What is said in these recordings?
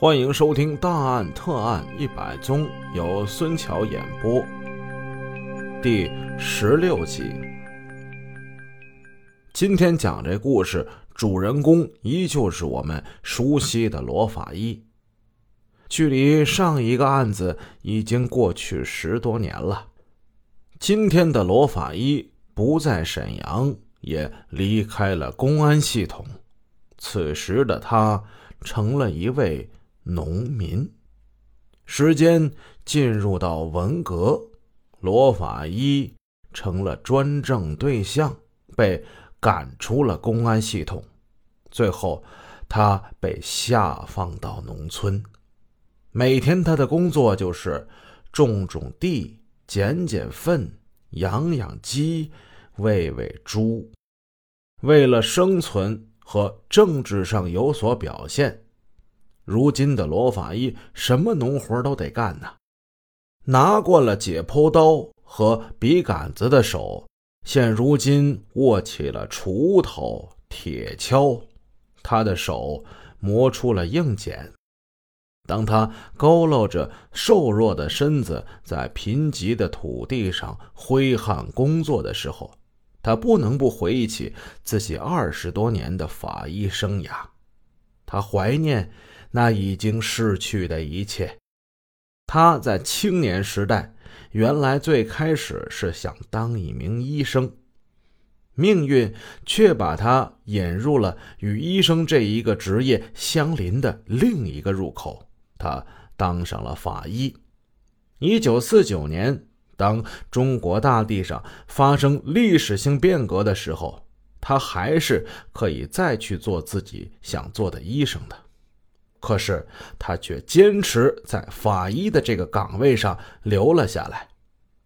欢迎收听《大案特案一百宗》，由孙桥演播，第十六集。今天讲这故事，主人公依旧是我们熟悉的罗法医。距离上一个案子已经过去十多年了。今天的罗法医不在沈阳，也离开了公安系统。此时的他成了一位。农民，时间进入到文革，罗法医成了专政对象，被赶出了公安系统。最后，他被下放到农村，每天他的工作就是种种地、捡捡粪、养养鸡、喂喂猪。为了生存和政治上有所表现。如今的罗法医什么农活都得干呢，拿惯了解剖刀和笔杆子的手，现如今握起了锄头、铁锹，他的手磨出了硬茧。当他佝偻着瘦弱的身子在贫瘠的土地上挥汗工作的时候，他不能不回忆起自己二十多年的法医生涯，他怀念。那已经逝去的一切。他在青年时代，原来最开始是想当一名医生，命运却把他引入了与医生这一个职业相邻的另一个入口。他当上了法医。一九四九年，当中国大地上发生历史性变革的时候，他还是可以再去做自己想做的医生的。可是他却坚持在法医的这个岗位上留了下来，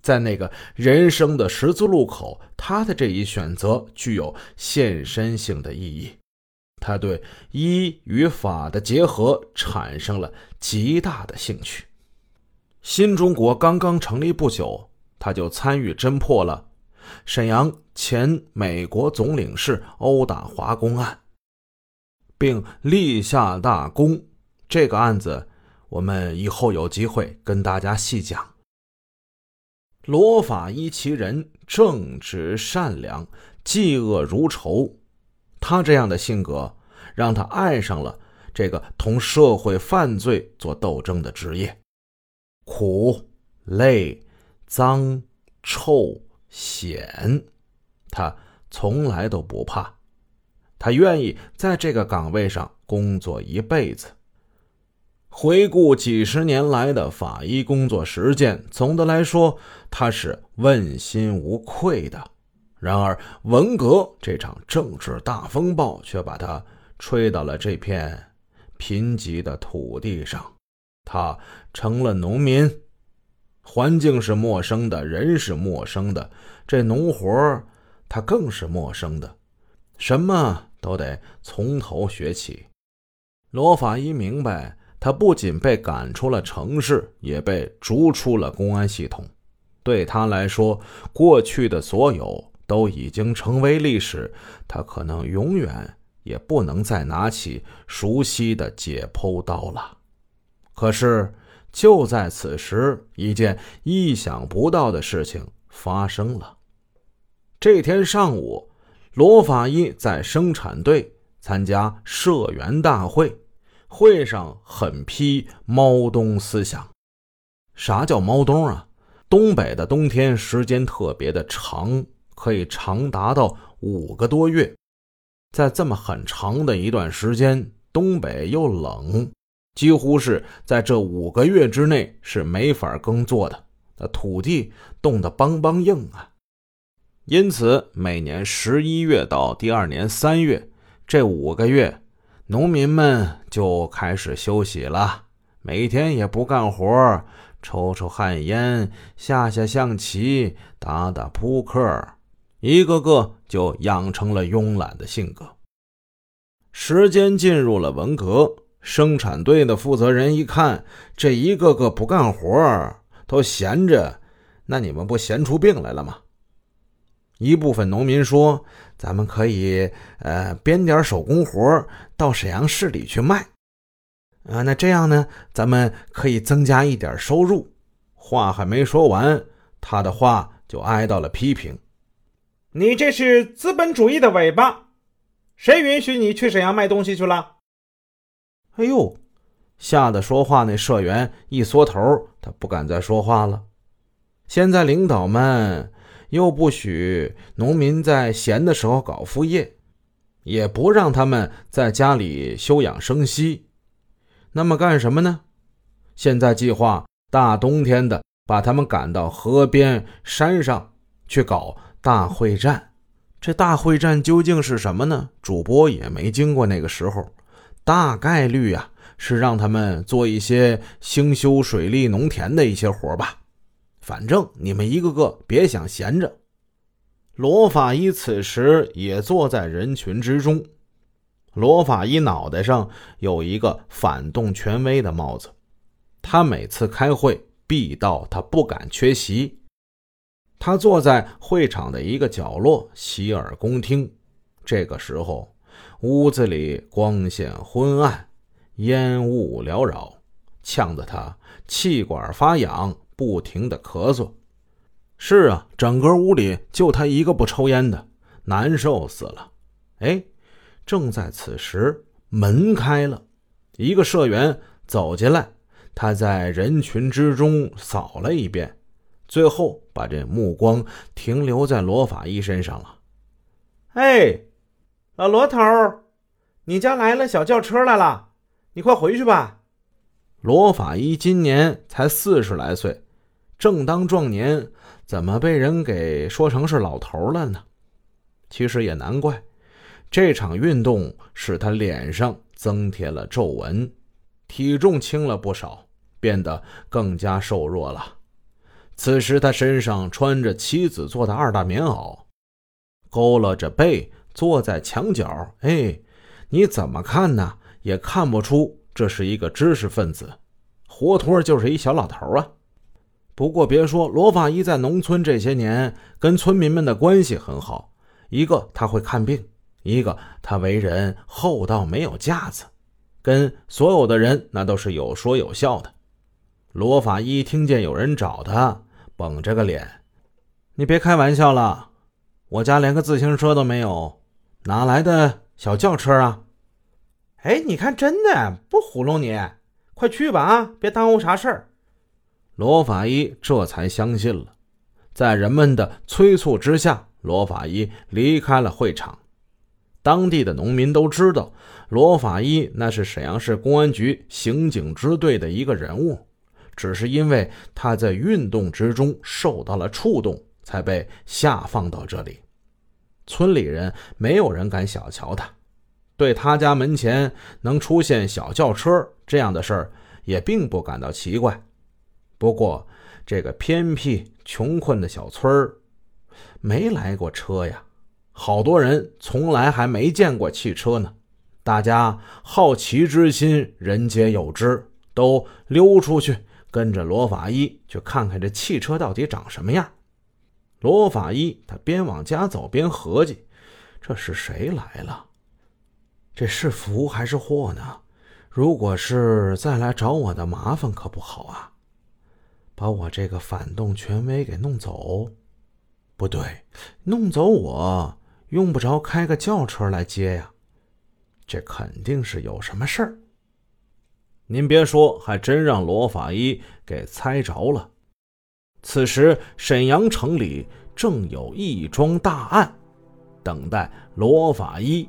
在那个人生的十字路口，他的这一选择具有献身性的意义。他对医与法的结合产生了极大的兴趣。新中国刚刚成立不久，他就参与侦破了沈阳前美国总领事殴打华工案。并立下大功。这个案子，我们以后有机会跟大家细讲。罗法医其人正直善良，嫉恶如仇。他这样的性格，让他爱上了这个同社会犯罪做斗争的职业。苦、累、脏、臭、险，他从来都不怕。他愿意在这个岗位上工作一辈子。回顾几十年来的法医工作实践，总的来说，他是问心无愧的。然而，文革这场政治大风暴却把他吹到了这片贫瘠的土地上，他成了农民，环境是陌生的，人是陌生的，这农活他更是陌生的，什么？都得从头学起。罗法医明白，他不仅被赶出了城市，也被逐出了公安系统。对他来说，过去的所有都已经成为历史，他可能永远也不能再拿起熟悉的解剖刀了。可是，就在此时，一件意想不到的事情发生了。这天上午。罗法医在生产队参加社员大会，会上狠批猫冬思想。啥叫猫冬啊？东北的冬天时间特别的长，可以长达到五个多月。在这么很长的一段时间，东北又冷，几乎是在这五个月之内是没法耕作的。那土地冻得梆梆硬啊！因此，每年十一月到第二年三月这五个月，农民们就开始休息了，每天也不干活，抽抽旱烟，下下象棋，打打扑克，一个个就养成了慵懒的性格。时间进入了文革，生产队的负责人一看，这一个个不干活，都闲着，那你们不闲出病来了吗？一部分农民说：“咱们可以，呃，编点手工活到沈阳市里去卖。”啊，那这样呢，咱们可以增加一点收入。话还没说完，他的话就挨到了批评。你这是资本主义的尾巴，谁允许你去沈阳卖东西去了？哎呦，吓得说话那社员一缩头，他不敢再说话了。现在领导们又不许农民在闲的时候搞副业，也不让他们在家里休养生息。那么干什么呢？现在计划大冬天的把他们赶到河边、山上去搞大会战。这大会战究竟是什么呢？主播也没经过那个时候，大概率啊是让他们做一些兴修水利、农田的一些活吧。反正你们一个个别想闲着。罗法医此时也坐在人群之中。罗法医脑袋上有一个反动权威的帽子，他每次开会必到，他不敢缺席。他坐在会场的一个角落，洗耳恭听。这个时候，屋子里光线昏暗，烟雾缭绕，呛得他气管发痒，不停的咳嗽。是啊，整个屋里就他一个不抽烟的，难受死了。哎。正在此时，门开了，一个社员走进来。他在人群之中扫了一遍，最后把这目光停留在罗法医身上了。哎，老罗头，你家来了小轿车来了，你快回去吧。罗法医今年才四十来岁，正当壮年，怎么被人给说成是老头了呢？其实也难怪。这场运动使他脸上增添了皱纹，体重轻了不少，变得更加瘦弱了。此时他身上穿着妻子做的二大棉袄，佝偻着背坐在墙角。哎，你怎么看呢？也看不出这是一个知识分子，活脱就是一小老头啊。不过别说罗法医在农村这些年，跟村民们的关系很好。一个他会看病。一个，他为人厚道，没有架子，跟所有的人那都是有说有笑的。罗法医听见有人找他，绷着个脸：“你别开玩笑了，我家连个自行车都没有，哪来的小轿车啊？”哎，你看，真的不糊弄你，快去吧啊，别耽误啥事儿。罗法医这才相信了，在人们的催促之下，罗法医离开了会场。当地的农民都知道，罗法医那是沈阳市公安局刑警支队的一个人物，只是因为他在运动之中受到了触动，才被下放到这里。村里人没有人敢小瞧他，对他家门前能出现小轿车这样的事儿，也并不感到奇怪。不过，这个偏僻穷困的小村儿，没来过车呀。好多人从来还没见过汽车呢，大家好奇之心人皆有之，都溜出去跟着罗法医去看看这汽车到底长什么样。罗法医他边往家走边合计：这是谁来了？这是福还是祸呢？如果是再来找我的麻烦，可不好啊！把我这个反动权威给弄走，不对，弄走我。用不着开个轿车来接呀，这肯定是有什么事儿。您别说，还真让罗法医给猜着了。此时，沈阳城里正有一桩大案，等待罗法医